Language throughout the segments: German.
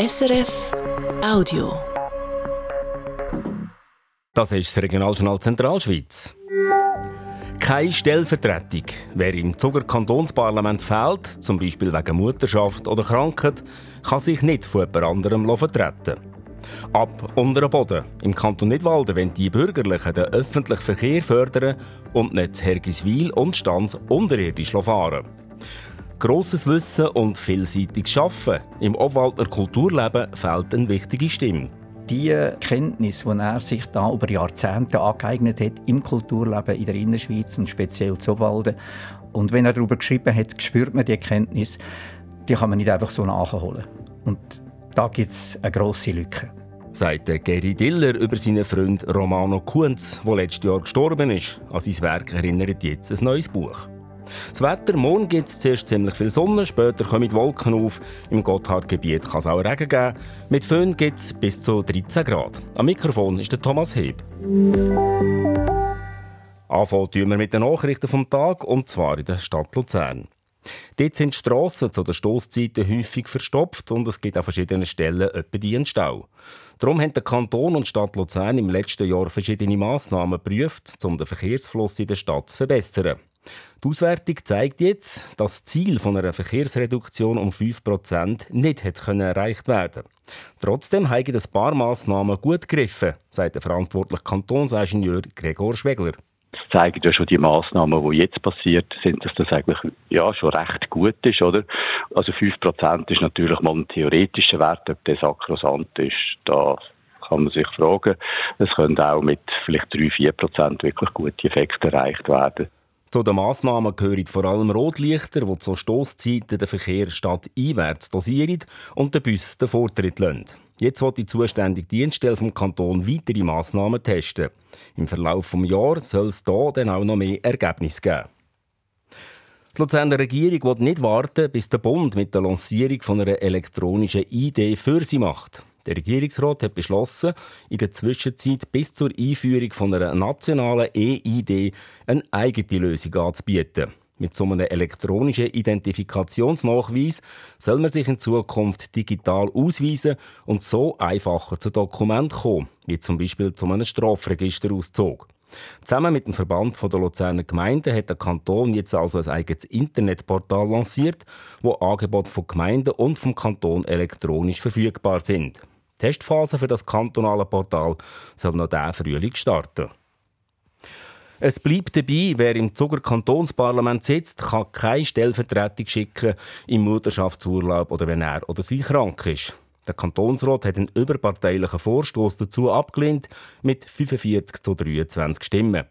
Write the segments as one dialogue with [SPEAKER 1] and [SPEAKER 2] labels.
[SPEAKER 1] SRF Audio.
[SPEAKER 2] Das ist das Regionaljournal Zentralschweiz. Keine Stellvertretung. Wer im Zuger Kantonsparlament fehlt, zum Beispiel wegen Mutterschaft oder Krankheit, kann sich nicht von jemand anderem vertreten. Ab unter den Boden. Im Kanton Nidwalden wollen die Bürgerlichen den öffentlichen Verkehr fördern und nicht Hergiswil und Stanz unterirdisch fahren. Grosses Wissen und vielseitiges Arbeiten. Im Obwaldner Kulturleben fehlt eine wichtige Stimme.
[SPEAKER 3] Die Kenntnis, die er sich da über Jahrzehnte angeeignet hat im Kulturleben in der Innerschweiz und speziell zu Obwalden. Und wenn er darüber geschrieben hat, spürt man die Kenntnis, die kann man nicht einfach so nachholen. Und da gibt es eine grosse Lücke.
[SPEAKER 2] Sagt Gary Diller über seinen Freund Romano Kunz, der letztes Jahr gestorben ist. An sein Werk erinnert jetzt ein neues Buch. Das Wetter, morgen gibt es zuerst ziemlich viel Sonne, später kommen Wolken auf. Im Gotthardgebiet kann es auch Regen geben. Mit Föhn gibt es bis zu 13 Grad. Am Mikrofon ist der Thomas Heb. Anfangen wir mit den Nachrichten vom Tag, und zwar in der Stadt Luzern. Dort sind die Strassen zu den Stoßzeiten häufig verstopft und es gibt an verschiedenen Stellen etwa die Stau. Darum haben der Kanton und die Stadt Luzern im letzten Jahr verschiedene Massnahmen geprüft, um den Verkehrsfluss in der Stadt zu verbessern. Die Auswertung zeigt jetzt, dass das Ziel von einer Verkehrsreduktion um 5% nicht hat erreicht werden Trotzdem haben ein paar Massnahmen gut gegriffen, sagt der verantwortliche Kantonsingenieur Gregor Schwegler.
[SPEAKER 4] Das zeigen ja schon die Massnahmen, die jetzt passiert sind, dass das eigentlich ja schon recht gut ist, oder? Also 5% ist natürlich mal ein theoretischer Wert, ob der sakrosant ist. Da kann man sich fragen. Es können auch mit vielleicht 3-4% wirklich gute Effekte erreicht werden.
[SPEAKER 2] Zu den Massnahmen gehören vor allem Rotlichter, die zu Stoßzeiten den Verkehr stadteinwärts dosieren und den Bus den Vortritt lassen. Jetzt wird die zuständige Dienststelle vom Kanton weitere Massnahmen testen. Im Verlauf des Jahres soll es hier dann auch noch mehr Ergebnisse geben. Die Luzerner Regierung will nicht warten, bis der Bund mit der Lancierung von einer elektronischen Idee für sie macht. Der Regierungsrat hat beschlossen, in der Zwischenzeit bis zur Einführung von einer nationalen E-ID eine eigene Lösung anzubieten. Mit so einem elektronischen Identifikationsnachweis soll man sich in Zukunft digital ausweisen und so einfacher zu Dokumenten kommen, wie zum Beispiel zu einem Strafregisterauszug. Zusammen mit dem Verband der Luzerner Gemeinden hat der Kanton jetzt also ein eigenes Internetportal lanciert, wo Angebote von Gemeinden und vom Kanton elektronisch verfügbar sind. Die Testphase für das kantonale Portal soll noch diesen Frühling starten. Es bleibt dabei, wer im Zuger Kantonsparlament sitzt, kann keine Stellvertretung schicken im Mutterschaftsurlaub oder wenn er oder sie krank ist. Der Kantonsrat hat einen überparteilichen Vorstoß dazu abgelehnt mit 45 zu 23 Stimmen.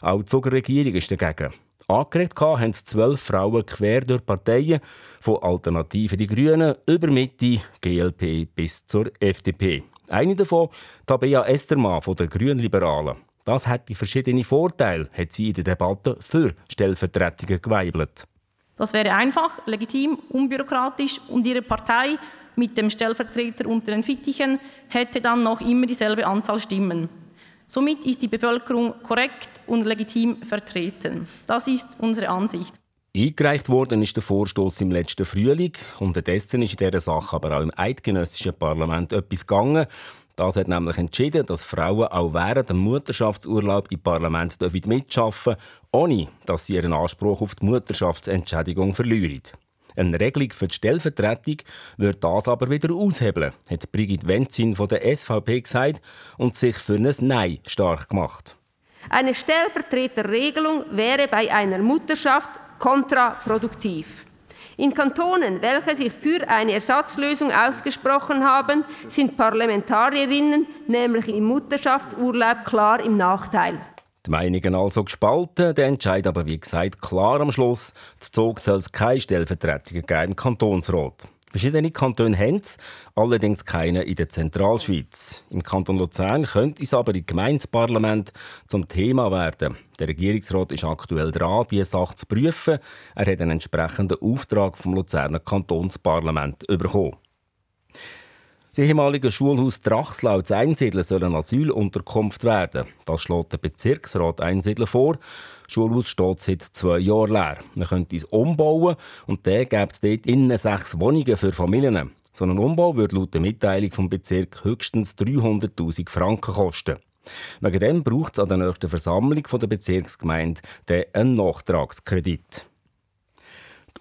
[SPEAKER 2] Auch die Zuger Regierung ist dagegen. Angeregt haben es zwölf Frauen quer durch Parteien, von Alternative die Grünen über Mitte, GLP bis zur FDP. Eine davon, Tabea Estermann von den Grünliberalen. Das hätte verschiedene Vorteile, hat sie in der Debatte für Stellvertretungen geweibelt.
[SPEAKER 5] Das wäre einfach, legitim, unbürokratisch und ihre Partei mit dem Stellvertreter unter den Fittichen hätte dann noch immer dieselbe Anzahl Stimmen. Somit ist die Bevölkerung korrekt und legitim vertreten. Das ist unsere Ansicht.
[SPEAKER 2] Eingereicht worden ist der Vorstoß im letzten Frühling. Unterdessen ist in dieser Sache aber auch im eidgenössischen Parlament etwas gegangen. Das hat nämlich entschieden, dass Frauen auch während dem Mutterschaftsurlaub im Parlament mitschaffen dürfen, ohne dass sie ihren Anspruch auf die Mutterschaftsentschädigung verlieren. Eine Regelung für die Stellvertretung wird das aber wieder aushebeln, hat Brigitte Wenzin von der SVP gesagt und sich für ein Nein stark gemacht.
[SPEAKER 6] Eine Stellvertreterregelung wäre bei einer Mutterschaft kontraproduktiv. In Kantonen, welche sich für eine Ersatzlösung ausgesprochen haben, sind Parlamentarierinnen nämlich im Mutterschaftsurlaub klar im Nachteil.
[SPEAKER 2] Die Meinungen also gespalten, der Entscheid aber wie gesagt klar am Schluss. Das Zug soll es keine Stellvertretung geben im Kantonsrat. Verschiedene Kantone haben es, allerdings keine in der Zentralschweiz. Im Kanton Luzern könnte es aber im Gemeindeparlament zum Thema werden. Der Regierungsrat ist aktuell dran, diese Sache zu prüfen. Er hat einen entsprechenden Auftrag vom Luzerner Kantonsparlament bekommen. Das ehemalige Schulhaus Drachslau zu Einsiedeln soll eine Asylunterkunft werden. Das schlägt der Bezirksrat Einsiedeln vor. Das Schulhaus steht seit zwei Jahren leer. Man könnte es umbauen und dann gäbe es dort innen sechs Wohnungen für Familien. So ein Umbau würde laut der Mitteilung vom Bezirk höchstens 300.000 Franken kosten. Wegen dem braucht es an der nächsten Versammlung der Bezirksgemeinde einen Nachtragskredit.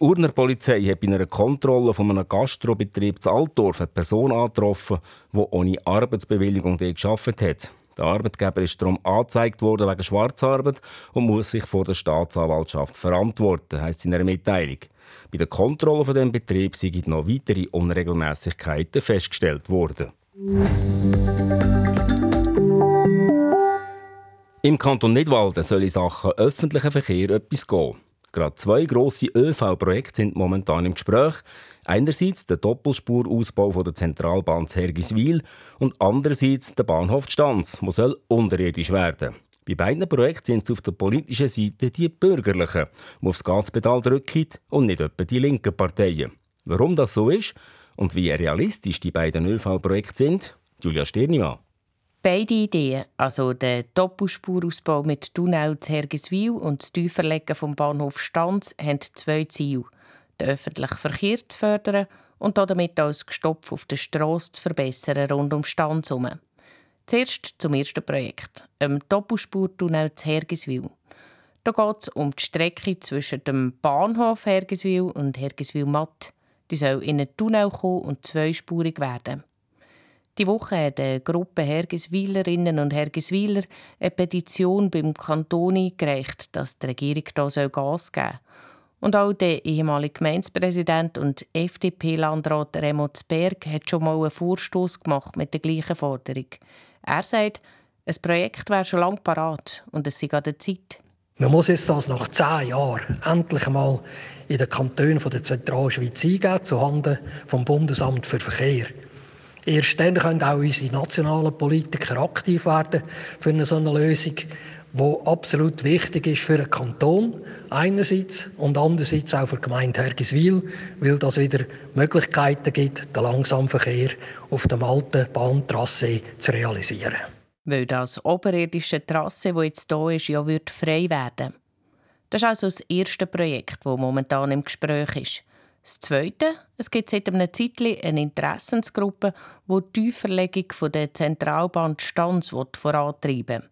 [SPEAKER 2] Die Urner Polizei hat bei einer Kontrolle von einem Gastrobetrieb zu Altdorf eine Person angetroffen, die ohne Arbeitsbewilligung dort gearbeitet hat. Der Arbeitgeber ist darum angezeigt worden wegen Schwarzarbeit und muss sich vor der Staatsanwaltschaft verantworten, heisst in einer Mitteilung. Bei der Kontrolle von dem Betrieb sind noch weitere Unregelmäßigkeiten festgestellt worden. Im Kanton Nidwalden soll in Sachen öffentlichen Verkehr etwas gehen. Gerade zwei grosse ÖV-Projekte sind momentan im Gespräch. Einerseits der Doppelspurausbau von der Zentralbahn Zergiswil und andererseits der Bahnhof Stanz, der soll unterirdisch werden. Bei beiden Projekten sind es auf der politischen Seite die Bürgerlichen, die aufs Gaspedal drücken und nicht etwa die linken Parteien. Warum das so ist und wie realistisch die beiden ÖV-Projekte sind, Julia Stirnimann.
[SPEAKER 7] Beide Ideen, also der Doppelspurausbau mit Tunnel zu Hergiswil und das Tieferlegen vom Bahnhof Stanz, haben zwei Ziele. Den öffentlichen Verkehr zu fördern und damit auch das Gestopf auf der Straße zu verbessern rund um Stanz herum. Zuerst zum ersten Projekt, dem Doppelspurtunnel zu Hergiswil. Da geht es um die Strecke zwischen dem Bahnhof Hergiswil und Hergiswil-Matt. Die soll in einen Tunnel kommen und zweispurig werden. Die Woche hat eine Gruppe Hergiswilerinnen und Hergiswiler eine Petition beim Kanton eingereicht, dass die Regierung hier Gas geben soll. Und auch der ehemalige Gemeindepräsident und FDP-Landrat Remo Zberg hat schon mal einen Vorstoß gemacht mit der gleichen Forderung. Er sagt, ein Projekt wäre schon lange parat und es sei an der Zeit.
[SPEAKER 8] Man muss jetzt das nach zehn Jahren endlich einmal in den Kantonen der Zentralschweiz eingeben, zuhanden vom Bundesamt für Verkehr. Erst dann können auch unsere nationalen Politiker aktiv werden für eine solche Lösung, die absolut wichtig ist für den Kanton einerseits und andererseits auch für die Gemeinde Hergiswil, weil das wieder Möglichkeiten gibt, den Langsamverkehr auf dem alten Bahntrasse zu realisieren.
[SPEAKER 7] Weil das oberirdische Trasse, das jetzt hier ist, ja frei werden. Das ist also das erste Projekt, das momentan im Gespräch ist. Das Zweite, es gibt seit einem Zeitchen eine Interessensgruppe, die die Tieferlegung der Zentralbahn Stanz vorantreiben will.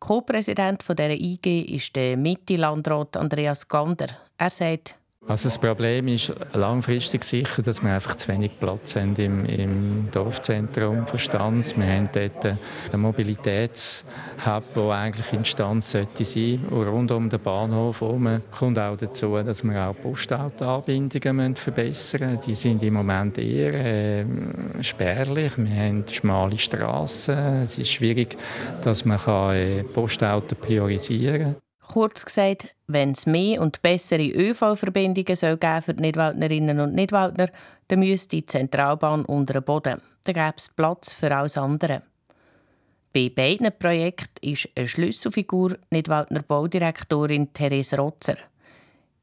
[SPEAKER 7] Co-Präsident dieser IG ist der Mitte-Landrat Andreas Gander. Er sagt,
[SPEAKER 9] also das Problem ist langfristig sicher, dass wir einfach zu wenig Platz haben im, im Dorfzentrum von Stanz. Wir haben dort einen Mobilitätshub, der eigentlich in Stanz sollte sein und rund um den Bahnhof herum kommt auch dazu, dass wir auch Postautoanbindungen verbessern müssen. Die sind im Moment eher äh, spärlich. Wir haben schmale Straßen. Es ist schwierig, dass man äh, Postauto priorisieren kann.
[SPEAKER 7] Kurz gesagt, wenn es mehr und bessere ÖV-Verbindungen geben für die Nidwaldnerinnen und Nidwaldner, dann müsste die Zentralbahn unter den Boden. Dann gäbe es Platz für alles andere. Bei beiden Projekten ist eine Schlüsselfigur Nidwaldner Baudirektorin Therese Rotzer.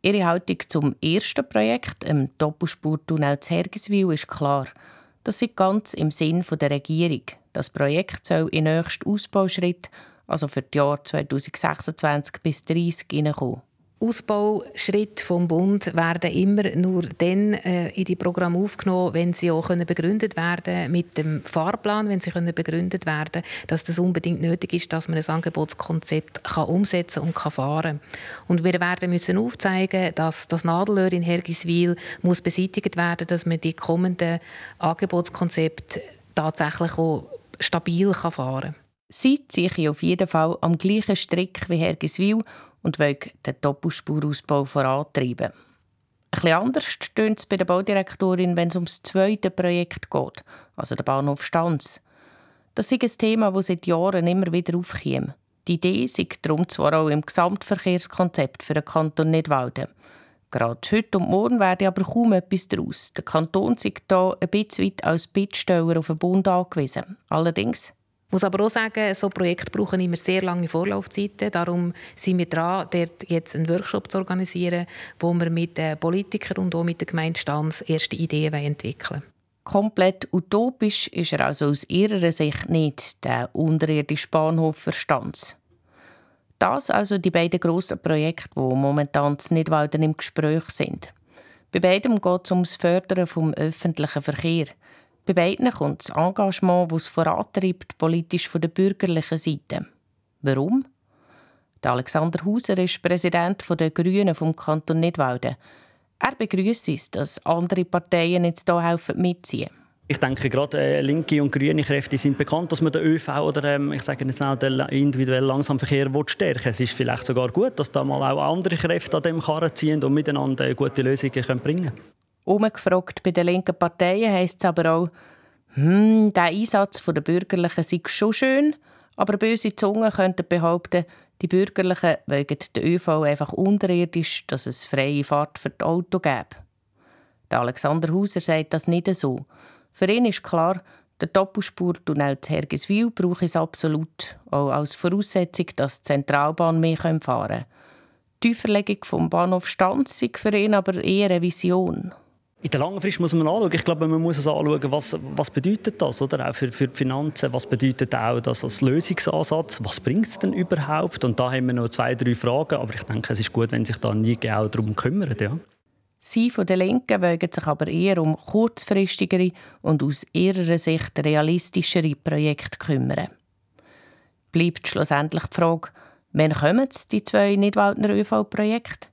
[SPEAKER 7] Ihre Haltung zum ersten Projekt, dem Doppelspurtunnel zu Hergiswil, ist klar. Das ist ganz im Sinn der Regierung. Das Projekt soll in nächsten Ausbauschritt also für die Jahre 2026 bis 2030 hineinkommen.
[SPEAKER 10] Ausbauschritte vom Bund werden immer nur dann äh, in die Programme aufgenommen, wenn sie auch können begründet werden mit dem Fahrplan, wenn sie können begründet werden, dass das unbedingt nötig ist, dass man ein Angebotskonzept kann umsetzen und kann fahren. Und wir werden müssen aufzeigen, dass das Nadelöhr in Hergiswil muss beseitigt werden, dass man die kommenden Angebotskonzepte tatsächlich auch stabil kann fahren.
[SPEAKER 7] Sie ziehen auf jeden Fall am gleichen Strick wie Hergiswil und wollen den Doppelspurausbau vorantreiben. Bisschen anders stöhnt es bei der Baudirektorin, wenn es um das zweite Projekt geht, also der Bahnhof Stanz. Das ist ein Thema, das seit Jahren immer wieder aufkommt. Die Idee ist darum zwar auch im Gesamtverkehrskonzept für den Kanton Nidwalden. Gerade heute und morgen werde aber kaum etwas daraus. Der Kanton ist hier ein bisschen weit als Bittsteller auf den Bund angewiesen. Allerdings
[SPEAKER 10] muss aber auch sagen, so Projekte brauchen immer sehr lange Vorlaufzeiten. Darum sind wir dran, dort jetzt einen Workshop zu organisieren, wo wir mit den Politikern und auch mit der Gemeinde Stanz erste Ideen entwickeln wollen.
[SPEAKER 7] Komplett utopisch ist er also aus ihrer Sicht nicht, der unterirdische Bahnhof für Stanz. Das also die beiden grossen Projekte, die momentan in Nidwalden im Gespräch sind. Bei beidem geht es um das Fördern des öffentlichen Verkehrs. Bei beiden kommt das Engagement, das es vorantreibt, politisch von der bürgerlichen Seite. Warum? Der Alexander Hauser ist Präsident der Grünen vom Kanton Nidwalden. Er begrüßt es, dass andere Parteien jetzt hier helfen mitziehen.
[SPEAKER 11] Ich denke, gerade äh, linke und grüne Kräfte sind bekannt, dass man den ÖV oder ähm, ich sage jetzt auch den individuellen Langsamverkehr will stärken Es ist vielleicht sogar gut, dass da mal auch andere Kräfte an dem Karren ziehen und miteinander gute Lösungen bringen können.
[SPEAKER 7] Umgefragt bei den linken Parteien heisst es aber auch, hm, der Einsatz der Bürgerlichen sei schon schön, aber böse Zungen könnten behaupten, die Bürgerlichen wegen den ÖV einfach unterirdisch, dass es freie Fahrt für die Auto gäbe. Der Alexander Hauser sagt das nicht so. Für ihn ist klar, der Doppelspurtunnel zu Hergiswil braucht es absolut, auch als Voraussetzung, dass die Zentralbahn mehr fahren kann. Die Verlegung vom Bahnhof Stanz ist für ihn aber eher eine Vision.
[SPEAKER 11] In der langen Frist muss man anschauen. Ich glaube, man muss also anschauen, was, was bedeutet das, oder? Auch für, für die Finanzen. Was bedeutet auch das als Lösungsansatz? Was bringt es denn überhaupt? Und da haben wir noch zwei, drei Fragen. Aber ich denke, es ist gut, wenn sich da nie genau darum kümmert, ja.
[SPEAKER 7] Sie von der Linken wögen sich aber eher um kurzfristigere und aus ihrer Sicht realistischere Projekte kümmern. Bleibt schlussendlich die Frage, wann kommen die zwei Nidwaldner ÖV-Projekte?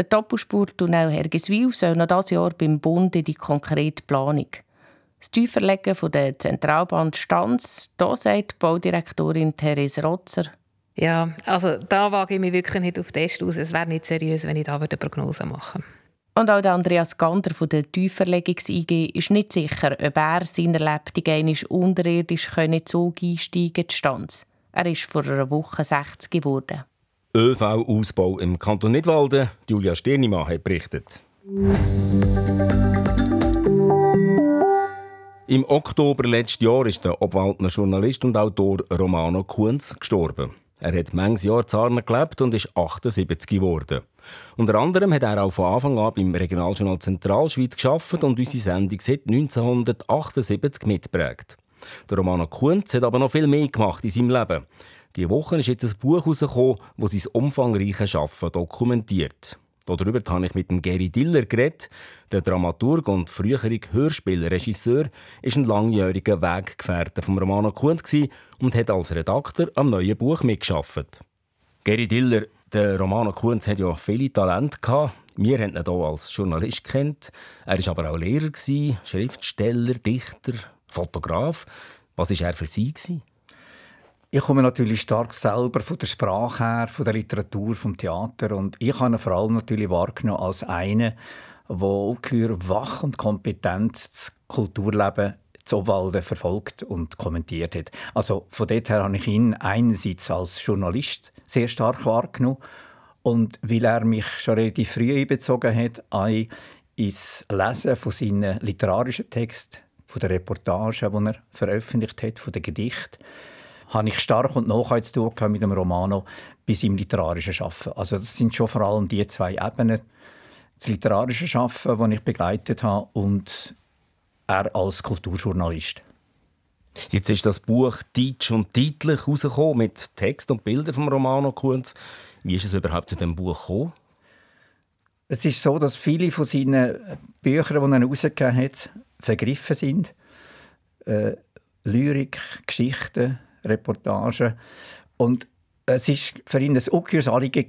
[SPEAKER 7] Der Doppelspurtunnel Hergiswil soll noch dieses Jahr beim Bund in die konkrete Planung. Das Tieferlegen von der Zentralbahn Stanz, da sagt Baudirektorin Therese Rotzer.
[SPEAKER 10] Ja, also da wage ich mich wirklich nicht auf Test aus. Es wäre nicht seriös, wenn ich da eine Prognose machen würde.
[SPEAKER 7] Und auch der Andreas Gander von der Tieferlegungs-IG ist nicht sicher, ob er seiner Lebtung unterirdisch in Zug einsteigen kann. Er ist vor einer Woche 60 geworden.
[SPEAKER 2] ÖV-Ausbau im Kanton Nidwalden. Julia Sternimann hat berichtet. Im Oktober letzten Jahr ist der Obwaldner Journalist und Autor Romano Kunz gestorben. Er hat manches Jahr zu Arne gelebt und ist 78 geworden. Unter anderem hat er auch von Anfang an beim Regionaljournal Zentralschweiz geschafft und unsere Sendung seit 1978 mitprägt. Der Romano Kunz hat aber noch viel mehr gemacht in seinem Leben. Diese Woche ist jetzt ein Buch herausgekommen, das sein umfangreiches Arbeiten dokumentiert. Darüber habe ich mit dem Gary Diller geredet. Der Dramaturg und frühere Hörspielregisseur ist ein langjähriger Weggefährte von Romano Kunz und hat als Redakteur am neuen Buch mitgeschafft. Gary Diller, der Romano Kunz hat ja viele Talente gehabt. Wir haben ihn hier als Journalist kennt. Er war aber auch Lehrer, Schriftsteller, Dichter, Fotograf. Was war er für Sie?
[SPEAKER 3] Ich komme natürlich stark selber von der Sprache her, von der Literatur, vom Theater und ich habe ihn vor allem natürlich wahrgenommen als einen, der ungeheuer wach und kompetent das Kulturleben zu Obwalden verfolgt und kommentiert hat. Also von dort her habe ich ihn einerseits als Journalist sehr stark wahrgenommen und weil er mich schon relativ früh einbezogen hat, auch ins Lesen von seinen literarischen Texten, von den Reportagen, die er veröffentlicht hat, von den Gedichten, habe ich stark und nachhaltig zu tun mit dem Romano bis im literarischen Schaffen. Also das sind schon vor allem die zwei Ebenen. Das literarische Schaffen, das ich begleitet habe, und er als Kulturjournalist.
[SPEAKER 2] Jetzt ist das Buch Deutsch und Titlich rausgekommen mit Text und Bildern vom Romano Kunz. Wie ist es überhaupt zu dem Buch gekommen?
[SPEAKER 3] Es ist so, dass viele von seinen Büchern, die er herausgegeben hat, vergriffen sind. Äh, Lyrik, Geschichten, Reportagen. Und es war für ihn ein Anliegen,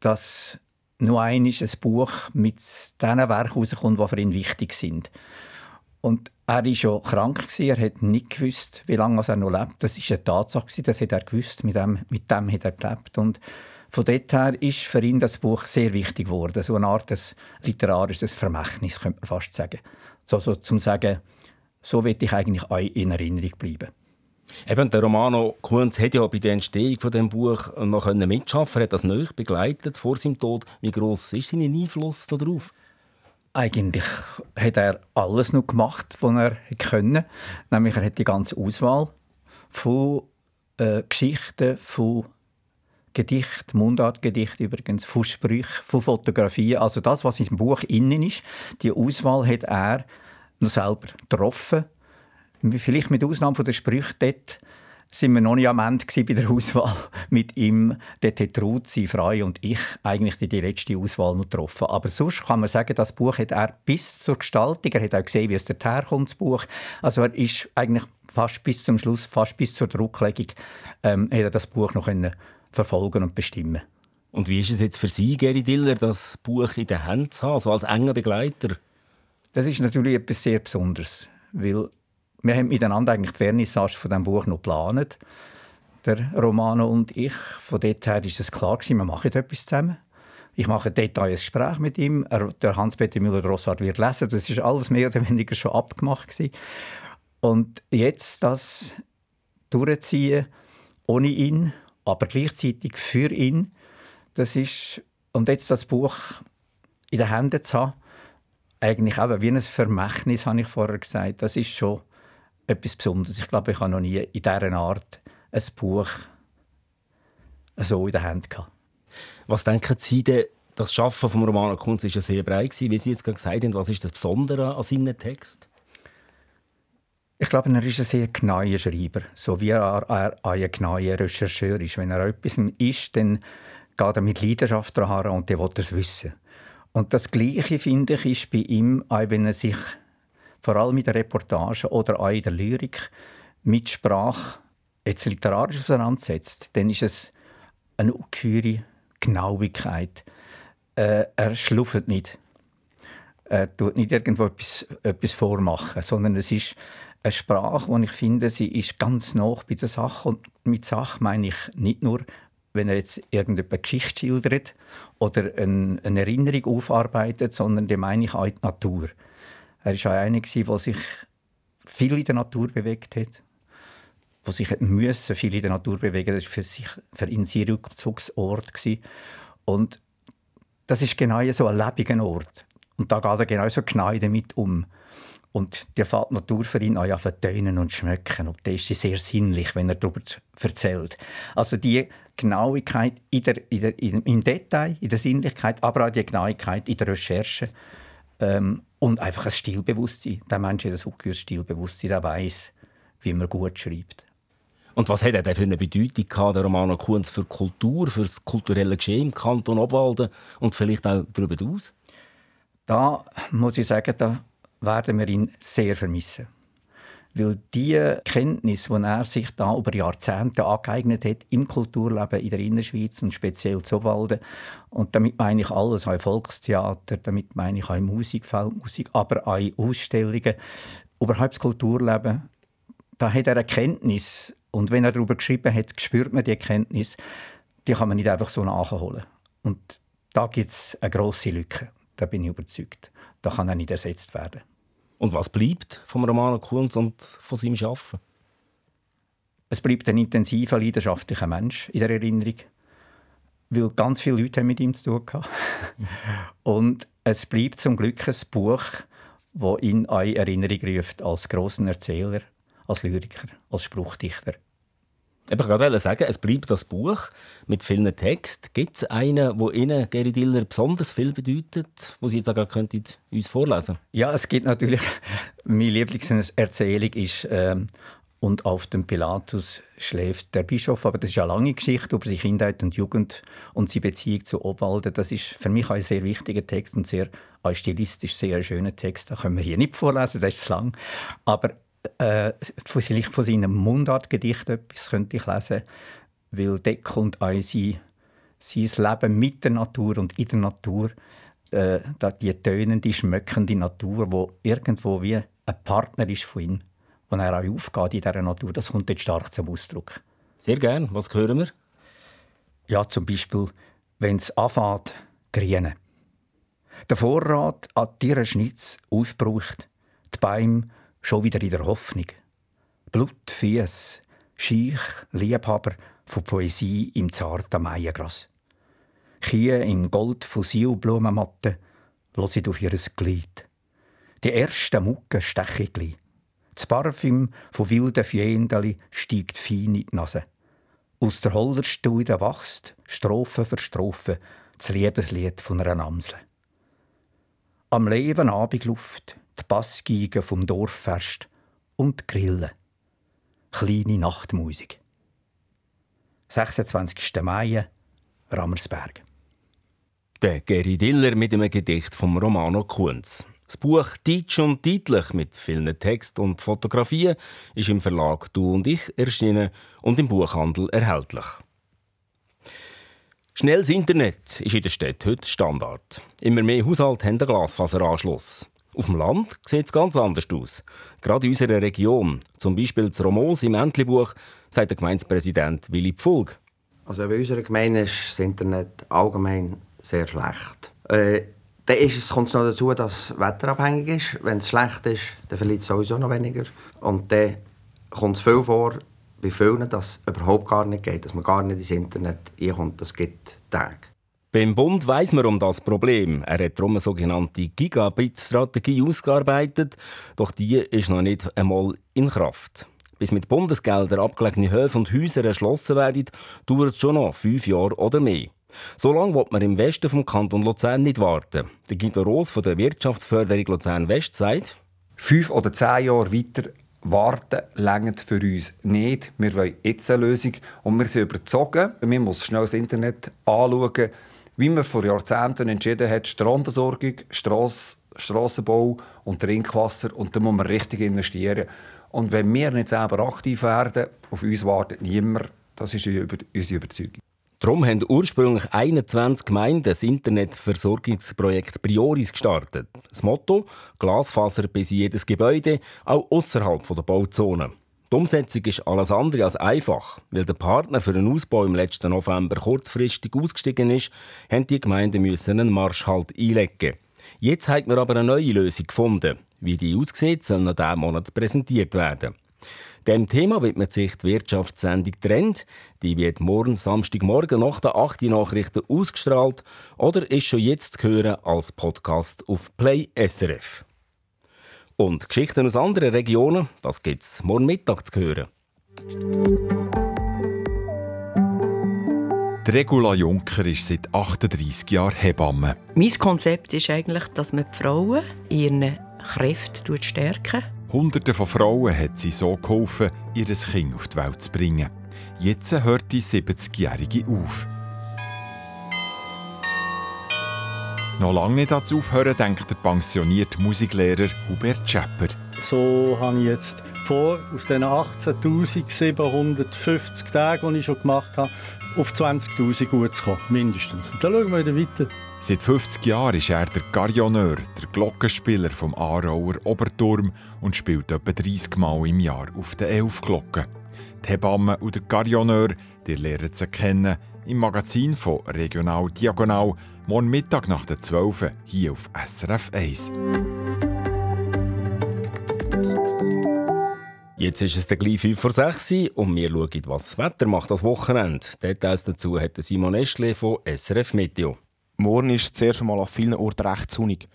[SPEAKER 3] dass nur ein Buch mit diesen Werken herauskommt, die für ihn wichtig sind. Und er war schon krank, er hat nicht gewusst, wie lange er noch lebt. Das war eine Tatsache, das hat er gewusst, mit dem, mit dem hat er gelebt. Und von dort her ist für ihn das Buch sehr wichtig geworden. So eine Art des literarisches Vermächtnis, könnte man fast sagen. So, so zum sagen, so will ich eigentlich in Erinnerung bleiben.
[SPEAKER 2] Eben, der Romano Kunz hat ja bei der Entstehung von dem Buch noch mitschaffen, hat das neu begleitet vor seinem Tod. Wie groß ist sein Einfluss darauf?
[SPEAKER 3] Eigentlich hat er alles noch gemacht, was er konnte. Nämlich er hat die ganze Auswahl von äh, Geschichten, von Gedicht, Mundartgedicht übrigens, von Sprüchen, von Fotografien. Also das, was im Buch innen ist, die Auswahl hat er noch selber getroffen vielleicht mit Ausnahme der Sprüche dort, sind wir noch nicht am Ende bei der Auswahl mit ihm. Dort hat Ruth, sie Frei und ich eigentlich die, die letzte Auswahl noch getroffen. Aber sonst kann man sagen, das Buch hat er bis zur Gestaltung, er hat auch gesehen, wie es daherkommt, das Buch. Also er ist eigentlich fast bis zum Schluss, fast bis zur Drucklegung, ähm, hat er das Buch noch können verfolgen und bestimmen.
[SPEAKER 2] Und wie ist es jetzt für Sie, Gary Diller, das Buch in den Händen zu haben, so als enger Begleiter?
[SPEAKER 3] Das ist natürlich etwas sehr Besonderes, weil wir haben miteinander eigentlich die Vernissage von diesem Buch noch geplant, der Romano und ich. Von dort her ist es klar gewesen, wir machen etwas zusammen. Ich mache ein Gespräch mit ihm. Er, der Hans-Peter Müller-Drossard wird lesen. Das ist alles mehr oder weniger schon abgemacht gewesen. Und jetzt das durchziehen, ohne ihn, aber gleichzeitig für ihn, das ist, und jetzt das Buch in den Händen zu haben, eigentlich auch wie ein Vermächtnis, habe ich vorher gesagt, das ist schon etwas Besonderes. Ich glaube, ich habe noch nie in dieser Art ein Buch so in der Hand gehabt.
[SPEAKER 2] Was denken Sie denn, das Schaffen vom Roman Kunst ist ja sehr breit gewesen, wie Sie jetzt gerade gesagt haben. Was ist das Besondere an seinem Text?
[SPEAKER 3] Ich glaube, er ist ein sehr genauer Schreiber, so wie er, er ein genauer Rechercheur ist. Wenn er etwas ist, dann geht er mit Leidenschaft daran und der will es wissen. Und das Gleiche, finde ich, ist bei ihm, auch wenn er sich vor allem in der Reportage oder auch in der Lyrik mit Sprache jetzt literarisch auseinandersetzt, dann ist es eine ungeheure Genauigkeit. Äh, er schluft nicht. Er tut nicht irgendwo etwas, etwas vormachen, sondern es ist eine Sprache, die ich finde, sie ist ganz nah bei der Sache. Und mit Sache meine ich nicht nur, wenn er jetzt irgendeine Geschichte schildert oder eine, eine Erinnerung aufarbeitet, sondern die meine ich auch die Natur. Er war auch einer, der sich viel in der Natur bewegt hat. Der sich müssen viel in der Natur bewegen Das war für, für ihn sein Rückzugsort. Und das ist genau so ein lebendiger Ort. Und da geht er genauso genau damit um. Und die fährt Natur für ihn an vertönen und schmecken. Und da ist sehr sinnlich, wenn er darüber erzählt. Also die Genauigkeit in der, in der, im Detail, in der Sinnlichkeit, aber auch die Genauigkeit in der Recherche. Ähm, und einfach ein Stilbewusstsein. Der Mensch hat ein ungeheures Stilbewusstsein, der weiß, wie man gut schreibt.
[SPEAKER 2] Und was hat er denn für eine Bedeutung gehabt, der Romano Kunz, für Kultur, für das kulturelle Geschehen im Kanton Obwalden und vielleicht auch darüber hinaus?
[SPEAKER 3] Da muss ich sagen, da werden wir ihn sehr vermissen. Weil die Kenntnis, die er sich da über Jahrzehnte angeeignet hat im Kulturleben in der Innerschweiz und speziell Zobwalden, und damit meine ich alles, auch Volkstheater, damit meine ich auch Musik, Feldmusik, aber auch Ausstellungen, überhaupt das Kulturleben, da hat er eine Kenntnis. Und wenn er darüber geschrieben hat, spürt man die Erkenntnis, die kann man nicht einfach so nachholen. Und da gibt es eine grosse Lücke. Da bin ich überzeugt. Da kann er nicht ersetzt werden.
[SPEAKER 2] Und was bleibt vom Romano Kunz und von seinem Schaffen?
[SPEAKER 3] Es bleibt ein intensiver, leidenschaftlicher Mensch in der Erinnerung, weil ganz viele Leute haben mit ihm zu tun hatten. und es bleibt zum Glück ein Buch, das ihn an Erinnerung ruft als grossen Erzähler, als Lyriker, als Spruchdichter.
[SPEAKER 2] Ich wollte sagen, es bleibt das Buch mit vielen Texten. Gibt es einen, der Ihnen, Gary Diller, besonders viel bedeutet, wo Sie jetzt auch gerade uns vorlesen
[SPEAKER 3] Ja, es gibt natürlich... Meine Lieblingserzählung ist ähm, «Und auf dem Pilatus schläft der Bischof». Aber das ist eine lange Geschichte über seine Kindheit und Jugend und seine Beziehung zu Obwalden. Das ist für mich ein sehr wichtiger Text und sehr, ein stilistisch sehr schöner Text. Den können wir hier nicht vorlesen, das ist zu lang. Aber äh, vielleicht von seinem Mundartgedicht etwas könnte ich lesen, weil dort kommt auch sein, sein Leben mit der Natur und in der Natur, äh, die tönende, schmöckende Natur, wo irgendwo wie ein Partner ist von ihm, wo er auch aufgeht in dieser Natur, das kommt dort stark zum Ausdruck.
[SPEAKER 2] Sehr gern. Was hören wir?
[SPEAKER 3] Ja, zum Beispiel, wenn es anfängt, grünen. Der Vorrat an Tierenschnitz aufbraucht, die Bäume schon wieder in der Hoffnung. Blut, Fies, Scheich, Liebhaber von Poesie im zarten Maiergras. Kühe im Gold von Sielblumenmatten hören auf ihr Glied. Die ersten Mucken stechen gleich. Das Parfüm von wilden Fiendeli steigt fein in die Nase. Aus der Holderstude wächst, Strophe für Strophe, das Liebeslied von einer Amsel. Am Leben Abendluft, die Bassgeige vom Dorffest und die Grillen. kleine Nachtmusik. 26. Mai, Rammersberg.
[SPEAKER 2] Der Gary Diller mit einem Gedicht von Romano Kunz. Das Buch Deutsch und Titlich mit vielen Text und Fotografien ist im Verlag Du und ich erschienen und im Buchhandel erhältlich. Schnelles Internet ist in der Stadt heute Standard. Immer mehr Haushalte haben einen Glasfaseranschluss. Auf dem Land sieht es ganz anders aus. Gerade in unserer Region, zum Beispiel zu Romos im Entlebuch, sagt der Gemeindepräsident Willi Pfulg.
[SPEAKER 12] Also bei unserer Gemeinde ist das Internet allgemein sehr schlecht. Äh, dann ist kommt es noch dazu, dass es wetterabhängig ist. Wenn es schlecht ist, dann verliert es sowieso noch weniger. Und dann kommt es viel vor, bei vielen, dass es überhaupt gar nicht geht, dass man gar nicht ins Internet einkommt. Das gibt Tage.
[SPEAKER 2] Beim Bund weiss man um das Problem. Er hat darum eine sogenannte Gigabit-Strategie ausgearbeitet, doch die ist noch nicht einmal in Kraft. Bis mit Bundesgeldern abgelegene Höfe und Häuser erschlossen werden, dauert es schon noch fünf Jahre oder mehr. So lange wird man im Westen vom Kanton Luzern nicht warten. Der Guido Roos von der Wirtschaftsförderung Luzern West sagt,
[SPEAKER 13] Fünf oder zehn Jahre weiter warten längert für uns nicht. Wir wollen jetzt eine Lösung und wir sind überzogen. Man muss schnell das Internet anschauen, wie man vor Jahrzehnten entschieden hat, Stromversorgung, Strass, Strassenbau und Trinkwasser. Und da muss man richtig investieren. Und wenn wir nicht selber aktiv werden, auf uns wartet niemand. Das ist unsere Überzeugung.
[SPEAKER 2] Darum haben ursprünglich 21 Gemeinden das Internetversorgungsprojekt Prioris gestartet. Das Motto: Glasfaser bis jedes Gebäude, auch außerhalb der Bauzone. Die Umsetzung ist alles andere als einfach. Weil der Partner für den Ausbau im letzten November kurzfristig ausgestiegen ist, haben die Gemeinden einen Marschhalt einlegen. Jetzt hat man aber eine neue Lösung gefunden. Wie die aussieht, soll noch diesen Monat präsentiert werden. Dem Thema widmet sich die Wirtschaftssendung Trend. Die wird morgen Samstagmorgen nach den 8 Nachrichten ausgestrahlt oder ist schon jetzt zu hören als Podcast auf Play SRF. Und Geschichten aus anderen Regionen, das gibt es morgen Mittag zu hören.
[SPEAKER 14] Die Regula Juncker ist seit 38 Jahren Hebamme.
[SPEAKER 15] Mein Konzept ist eigentlich, dass man die Frauen in ihren Kräften stärken.
[SPEAKER 14] Hunderte von Frauen hat sie so geholfen, ihr Kind auf die Welt zu bringen. Jetzt hört die 70-Jährige auf. Noch lange nicht dazu aufhören, denkt der pensionierte Musiklehrer Hubert Schepper.
[SPEAKER 16] So habe ich jetzt vor, aus den 18.750 Tagen, die ich schon gemacht habe, auf 20.000 gut zu kommen, mindestens. Und dann schauen wir wieder weiter.
[SPEAKER 14] Seit 50 Jahren ist er der Garioneur, der Glockenspieler vom Aarauer Oberturm und spielt etwa 30 Mal im Jahr auf den Elfglocken. Die Hebamme und der Garioneur, die lernen sie kennen im Magazin von Regional Diagonal, morgen Mittag nach der 12 hier auf SRF 1.
[SPEAKER 2] Jetzt ist es der gleich 5 vor 6 und wir schauen, was das Wetter macht das Wochenende. Details dazu hat Simon Eschle von SRF Meteo.
[SPEAKER 17] Morgen ist es zuerst einmal an vielen Orten recht sonnig.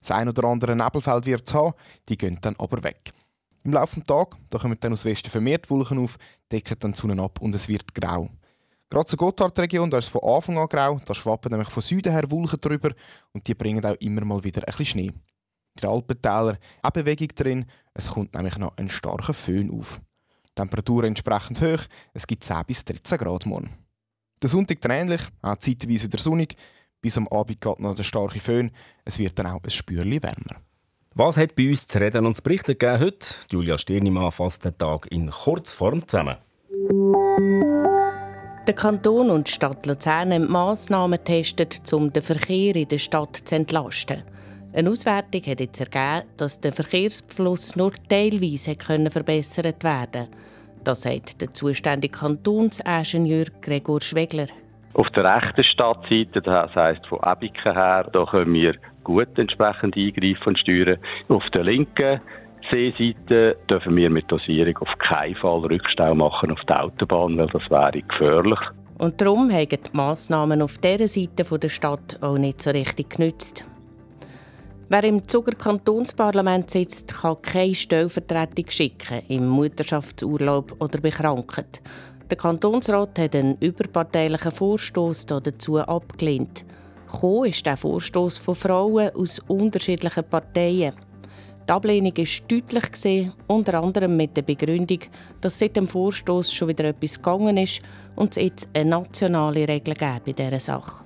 [SPEAKER 17] Das ein oder andere Nebelfeld wird es haben, die gehen dann aber weg. Im Laufe des Tages da kommen dann aus Westen vermehrt Wolken auf, decken dann die Sonne ab und es wird grau. Gerade zur Gotthardregion, da ist es von Anfang an grau, da schwappen nämlich von Süden her Wolken drüber und die bringen auch immer mal wieder ein bisschen Schnee. In den Alpentäler auch Bewegung drin, es kommt nämlich noch ein starker Föhn auf. Temperatur entsprechend hoch, es gibt 10 bis 13 Grad morgen. Der Sonntag dann ähnlich, auch zeitweise wieder sonnig, bis am Abend geht noch der starke Föhn, es wird dann auch ein Spürchen wärmer.
[SPEAKER 2] Was hat bei uns zu reden und zu berichten gegeben heute? Julia Stirnimann fasst den Tag in Kurzform zusammen.
[SPEAKER 7] Der Kanton und die Stadt Luzern haben Massnahmen getestet, um den Verkehr in der Stadt zu entlasten. Eine Auswertung hat jetzt ergeben, dass der Verkehrsfluss nur teilweise verbessert werden konnte. Das sagt der zuständige Kantonsingenieur Gregor Schwegler.
[SPEAKER 4] Auf der rechten Stadtseite, das heisst von Ebiken her, da können wir gut entsprechend eingreifen und steuern. Auf der linken Seeseite dürfen wir mit Dosierung auf keinen Fall Rückstau machen auf der Autobahn, weil das wäre gefährlich.
[SPEAKER 7] Und darum haben die Massnahmen auf dieser Seite der Stadt auch nicht so richtig genützt. Wer im Zuger Kantonsparlament sitzt, kann keine Stellvertretung schicken, im Mutterschaftsurlaub oder bekrankt. Der Kantonsrat hat einen überparteilichen Vorstoß dazu abgelehnt. Gekommen ist der Vorstoß von Frauen aus unterschiedlichen Parteien. Die Ablehnung war deutlich, unter anderem mit der Begründung, dass seit dem Vorstoß schon wieder etwas gegangen ist und es jetzt eine nationale Regel gäbe in dieser Sache.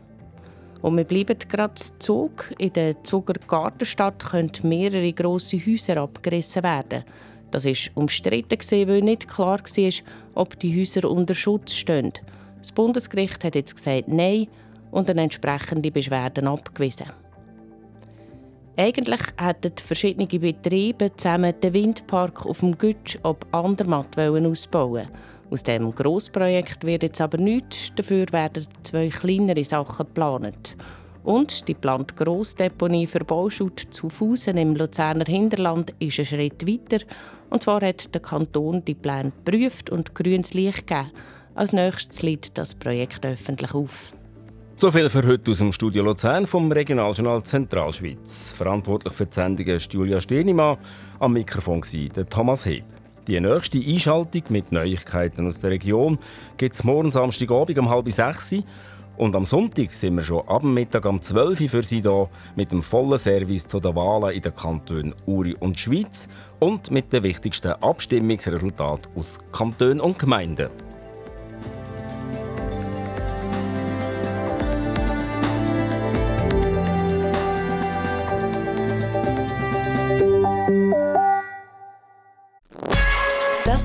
[SPEAKER 7] Und wir bleiben gerade zu Zug. In der Zuger Gartenstadt können mehrere grosse Häuser abgerissen werden. Das ist umstritten, weil nicht klar war, ob die Häuser unter Schutz stehen. Das Bundesgericht hat jetzt gesagt Nein und eine entsprechende Beschwerden abgewiesen. Eigentlich hätten verschiedene Betriebe zusammen den Windpark auf dem Gütsch ob Andermatt ausbauen Aus diesem Grossprojekt wird jetzt aber nichts, dafür werden zwei kleinere Sachen geplant. Und die geplante Grossdeponie für Bauschutt zu Fusen im Luzerner Hinterland ist ein Schritt weiter. Und zwar hat der Kanton die Pläne geprüft und grünes Licht gegeben. Als nächstes liegt das Projekt öffentlich auf.
[SPEAKER 2] So viel für heute aus dem Studio Luzern vom Regionaljournal Zentralschweiz. Verantwortlich für die Sendung ist Julia Stenimann. Am Mikrofon war Thomas Heb. Die nächste Einschaltung mit Neuigkeiten aus der Region gibt es morgen Samstagabend um halb sechs. Und am Sonntag sind wir schon ab Mittag um 12 Uhr für Sie da mit dem vollen Service zu den Wahlen in den Kantonen Uri und Schweiz und mit den wichtigsten Abstimmungsresultaten aus Kantonen und Gemeinden.